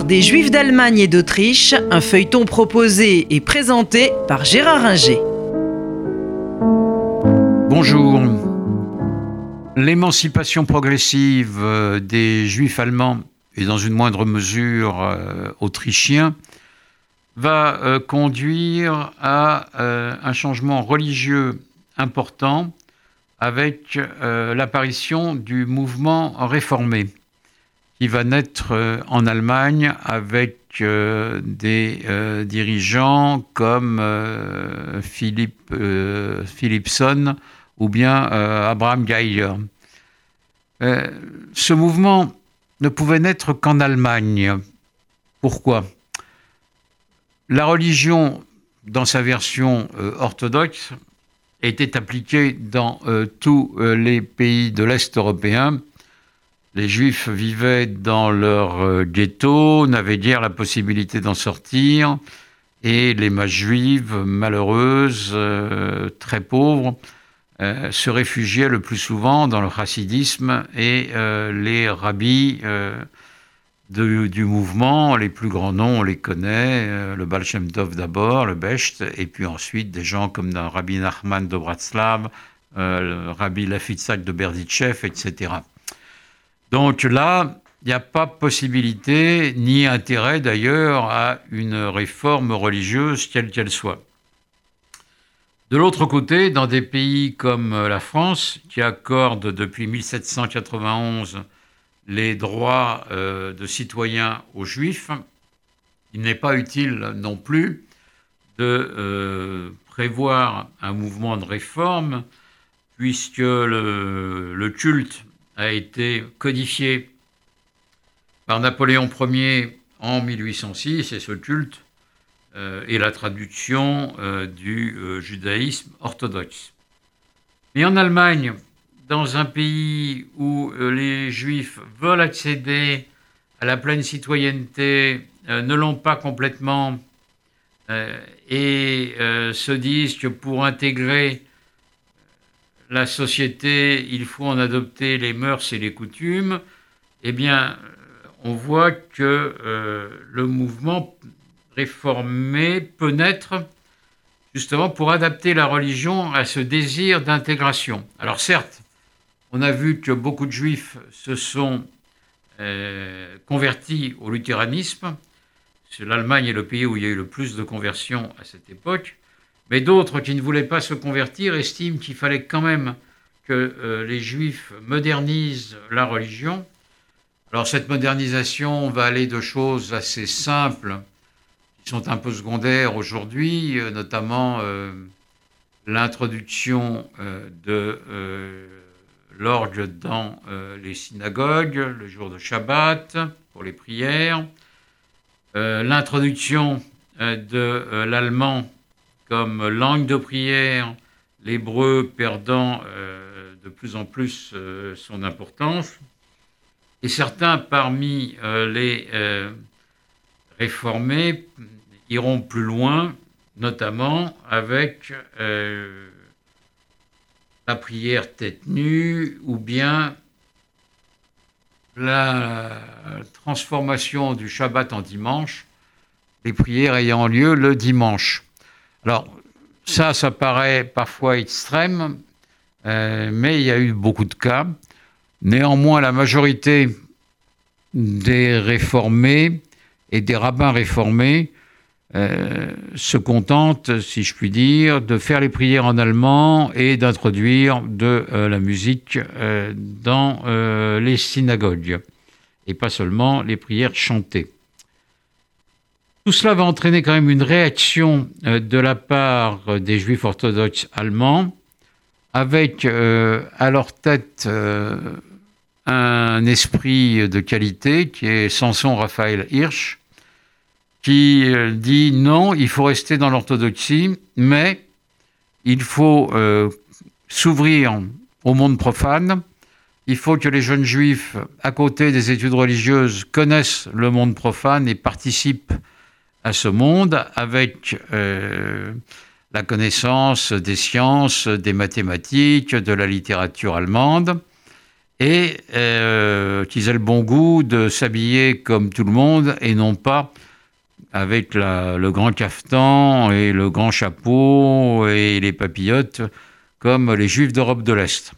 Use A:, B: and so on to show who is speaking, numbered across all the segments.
A: Des Juifs d'Allemagne et d'Autriche, un feuilleton proposé et présenté par Gérard Inger.
B: Bonjour. L'émancipation progressive euh, des Juifs allemands et dans une moindre mesure euh, autrichiens va euh, conduire à un changement religieux important avec l'apparition du mouvement réformé qui va naître euh, en Allemagne avec euh, des euh, dirigeants comme Philippe Philipson ou bien Abraham Geiger. ce mouvement ne pouvait naître qu'en Allemagne. Pourquoi? La religion, dans sa version orthodoxe, était appliquée dans tous les pays de l'Est européen les Juifs vivaient dans leur euh, ghetto, n'avaient guère la possibilité d'en sortir, et les masses juives malheureuses, euh, très pauvres, euh, se réfugiaient le plus souvent dans le chassidisme et les rabbis du mouvement, les plus grands noms, on les connaît, le Baal d'abord, le Becht, et puis ensuite des gens comme Rabbi Nachman de Bratslav, Rabbi Lafitzak de Berditchev, etc. Donc là, il n'y a pas possibilité, ni intérêt d'ailleurs, à une réforme religieuse, quelle qu'elle soit. De l'autre côté, dans des pays comme la France, qui accorde depuis 1791 les droits euh, de citoyens aux juifs, il n'est pas utile non plus de euh, prévoir un mouvement de réforme, puisque le culte a été codifié par Napoléon Ier en 1806 et ce culte euh, est la traduction euh, du euh, judaïsme orthodoxe. Mais en Allemagne, dans un pays où les juifs veulent accéder à la pleine citoyenneté, ne l'ont pas complètement et se disent que pour intégrer la société, il faut en adopter les mœurs et les coutumes, eh bien, on voit que euh, le mouvement réformé peut naître justement pour adapter la religion à ce désir d'intégration. Alors certes, on a vu que beaucoup de juifs se sont euh, convertis au luthéranisme. L'Allemagne est le pays où il y a eu le plus de conversions à cette époque. Mais d'autres qui ne voulaient pas se convertir estiment qu'il fallait quand même que euh, les juifs modernisent la religion. Alors cette modernisation va aller de choses assez simples, qui sont un peu secondaires aujourd'hui, euh, notamment euh, l'introduction de l'orgue dans les synagogues le jour de Shabbat pour les prières, l'introduction de l'allemand comme langue de prière, l'hébreu perdant euh, de plus en plus euh, son importance. Et certains parmi euh, les réformés iront plus loin, notamment avec la prière tête nue ou bien la transformation du Shabbat en dimanche, les prières ayant lieu le dimanche. Alors, ça, ça paraît parfois extrême, euh, mais il y a eu beaucoup de cas. Néanmoins, la majorité des réformés et des rabbins réformés euh, se contentent, si je puis dire, de faire les prières en allemand et d'introduire de euh, la musique dans les synagogues, et pas seulement les prières chantées. Tout cela va entraîner quand même une réaction euh, de la part des juifs orthodoxes allemands, avec euh, à leur tête euh, un esprit de qualité qui est Samson Raphaël Hirsch, qui dit non, il faut rester dans l'orthodoxie, mais il faut s'ouvrir au monde profane. Il faut que les jeunes juifs, à côté des études religieuses, connaissent le monde profane et participent à ce monde avec euh, la connaissance des sciences, des mathématiques, de la littérature allemande. et euh, qu'ils aient le bon goût de s'habiller comme tout le monde et non pas avec le grand cafetan et le grand chapeau et les papillotes comme les juifs d'Europe de l'Est.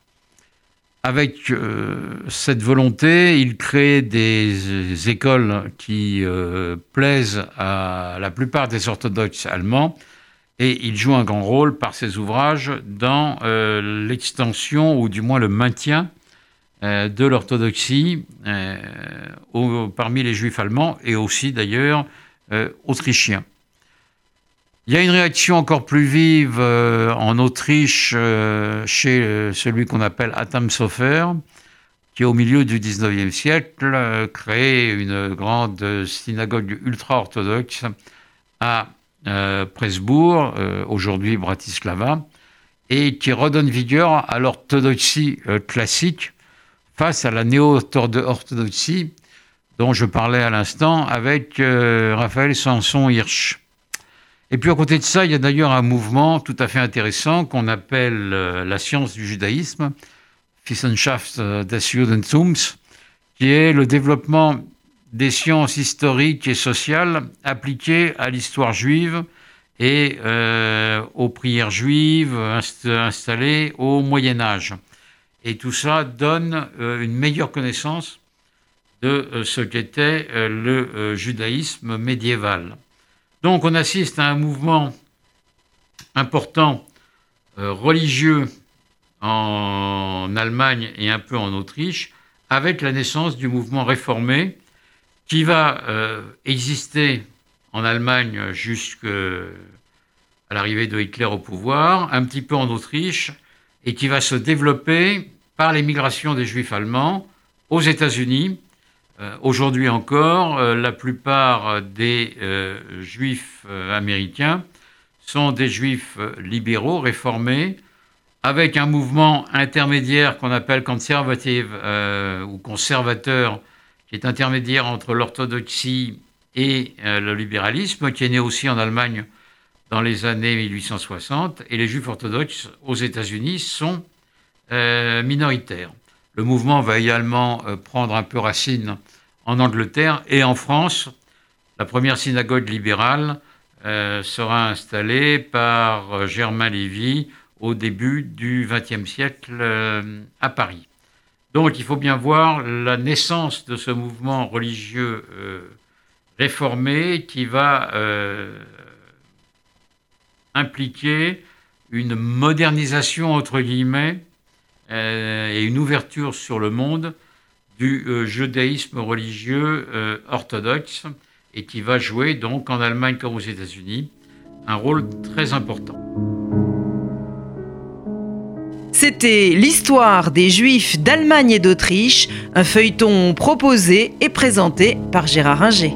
B: Avec euh, cette volonté, il crée des écoles qui euh, plaisent à la plupart des orthodoxes allemands et il joue un grand rôle par ses ouvrages dans euh, l'extension ou du moins le maintien de l'orthodoxie parmi les juifs allemands et aussi d'ailleurs autrichiens. Il y a une réaction encore plus vive euh, en Autriche euh, chez euh, celui qu'on appelle Atam Sofer, qui au milieu du 19e siècle crée une grande synagogue ultra-orthodoxe à Presbourg, aujourd'hui Bratislava, et qui redonne vigueur à l'orthodoxie classique face à la néo-orthodoxie dont je parlais à l'instant avec Raphaël Sanson-Hirsch. Et puis à côté de ça, il y a d'ailleurs un mouvement tout à fait intéressant qu'on appelle euh, la science du judaïsme, Wissenschaft des Judentums, qui est le développement des sciences historiques et sociales appliquées à l'histoire juive et euh, aux prières juives installées au Moyen Âge. Et tout ça donne euh, une meilleure connaissance de ce qu'était le judaïsme médiéval. Donc on assiste à un mouvement important euh, religieux en Allemagne et un peu en Autriche, avec la naissance du mouvement réformé qui va euh, exister en Allemagne jusqu'à l'arrivée de Hitler au pouvoir, un petit peu en Autriche, et qui va se développer par l'émigration des juifs allemands aux États-Unis euh, aujourd'hui encore, euh, la plupart des euh, juifs américains sont des juifs libéraux, réformés, avec un mouvement intermédiaire qu'on appelle conservative ou conservateur, qui est intermédiaire entre l'orthodoxie et le libéralisme, qui est né aussi en Allemagne dans les années 1860, et les juifs orthodoxes aux États-Unis sont minoritaires. Le mouvement va également euh, prendre un peu racine en Angleterre et en France. La première synagogue libérale euh, sera installée par euh, Germain Lévy au début du XXe siècle à Paris. Donc il faut bien voir la naissance de ce mouvement religieux réformé qui va impliquer une modernisation, entre guillemets, et une ouverture sur le monde du euh, judaïsme religieux euh, orthodoxe et qui va jouer donc en Allemagne comme aux États-Unis un rôle très important.
A: C'était l'histoire des Juifs d'Allemagne et d'Autriche, un feuilleton proposé et présenté par Gérard Inger.